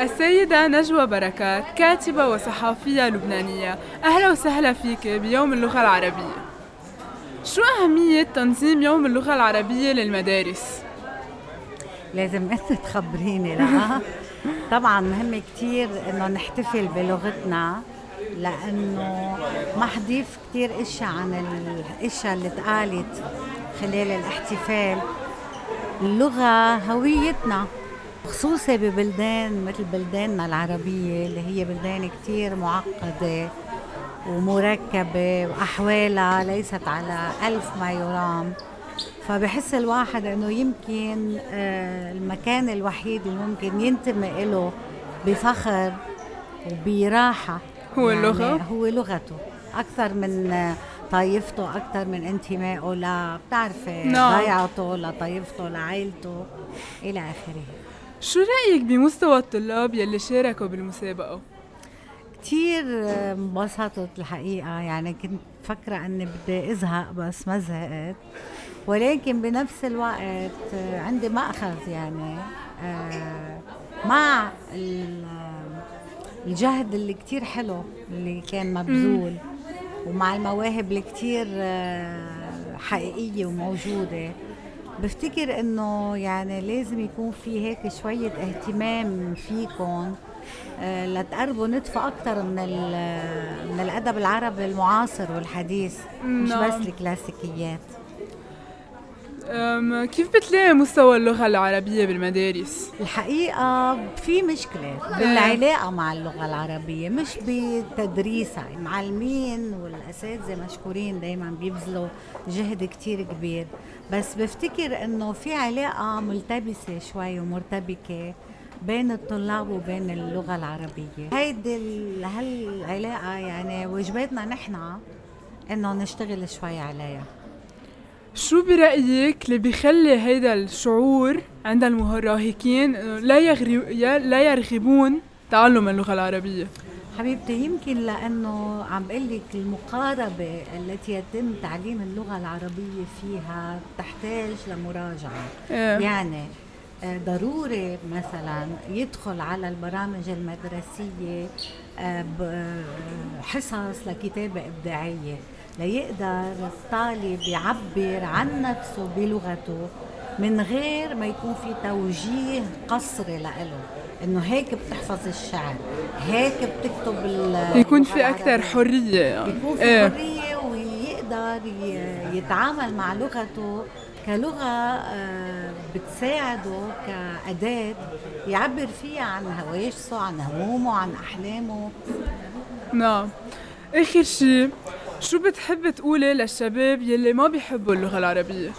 السيدة نجوى بركات كاتبة وصحافية لبنانية. أهلا وسهلا فيك بيوم اللغة العربية. شو أهمية تنظيم يوم اللغة العربية للمدارس؟ لازم أنت تخبريني لا طبعا مهم كتير إنه نحتفل بلغتنا لأنه ما حضيف كتير اشياء عن الاشياء اللي اتقالت خلال الاحتفال. اللغة هويتنا. خصوصي ببلدان مثل بلداننا العربية اللي هي بلدان كتير معقدة ومركبة وأحوالها ليست على ألف ما يرام فبحس الواحد إنه يمكن آه، المكان الوحيد اللي ممكن ينتمي له بفخر وبراحة هو يعني اللغة؟ هو لغته أكثر من طائفته أكثر من انتمائه ل بتعرفي نعم. ضيعته لطائفته لعائلته إلى آخره شو رأيك بمستوى الطلاب يلي شاركوا بالمسابقة؟ كثير انبسطت الحقيقة. يعني كنت فكرة أني بدي أزهق بس ما زهقت. ولكن بنفس الوقت عندي مأخذ يعني آه، مع الجهد اللي كتير حلو اللي كان مبذول ومع المواهب اللي كتير آه، حقيقية وموجودة. بفتكر إنه يعني لازم يكون في هيك شوية اهتمام فيكم آه، لتقربوا ندفع أكثر من من الأدب العربي المعاصر والحديث مش نعم. بس الكلاسيكيات كيف بتلاقي مستوى اللغة العربية بالمدارس؟ الحقيقة في مشكلة بالعلاقة مع اللغة العربية مش بتدريسها المعلمين والأساتذة مشكورين دايما بيبذلوا جهد كتير كبير. بس بفتكر إنه في علاقة ملتبسة شوي ومرتبكة بين الطلاب وبين اللغة العربية. هيدي هالعلاقة يعني واجباتنا نحن إنه نشتغل شوي عليها. شو برأيك اللي بيخلي هيدا الشعور عند المراهقين لا يغرب لا يرغبون تعلم اللغة العربية؟ حبيبتي يمكن لأنه عم بقول لك المقاربة التي يتم تعليم اللغة العربية فيها تحتاج لمراجعة إيه. يعني آه، ضروري مثلا يدخل على البرامج المدرسية آه، آه، حصص لكتابة إبداعية ليقدر الطالب يعبر عن نفسه بلغته من غير ما يكون في توجيه قصري لإله. إنه هيك بتحفظ الشعر هيك بتكتب يكون في أكثر حرية. يكون في إيه. حرية ويقدر يتعامل مع لغته كلغة آه، بتساعده كأداة يعبر فيها عن هواجسه عن همومه عن أحلامه. نعم. آخر شيء شو بتحب تقولي للشباب يلي ما بيحبوا اللغة العربية؟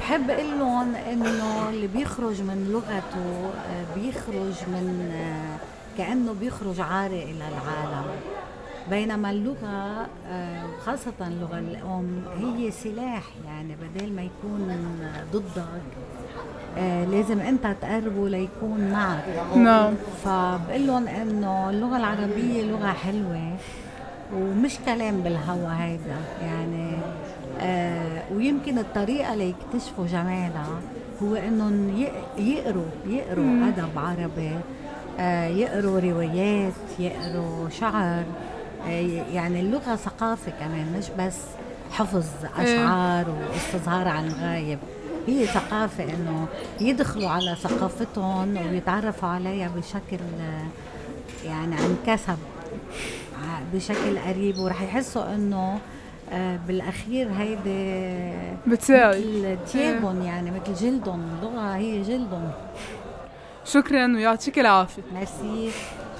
بحب أقول لهم إنه اللي بيخرج من لغته آه، بيخرج من آه، كأنه بيخرج عاري إلى العالم. بينما اللغة آه، خاصة اللغة الأم هي سلاح يعني بدل ما يكون ضدك لازم أنت تقربه ليكون معك. نعم. فبقول لهم إنه اللغة العربية لغة حلوة. ومش كلام بالهوا هيدا يعني آه ويمكن الطريقة ليكتشفوا جمالها هو إنهم يقروا يقروا أدب عربي آه يقروا روايات يقروا شعر آه يعني اللغة ثقافة كمان مش بس حفظ أشعار واستظهار عن الغايب. هي ثقافة إنه يدخلوا على ثقافتهم ويتعرفوا عليها بشكل آه، يعني عن كسب. بشكل قريب ورح يحسوا إنه آه، بالأخير هيدي مثل تيابهم يعني مثل جلدهم اللغة هي جلدهم. شكرا ويعطيك العافية. ميرسي.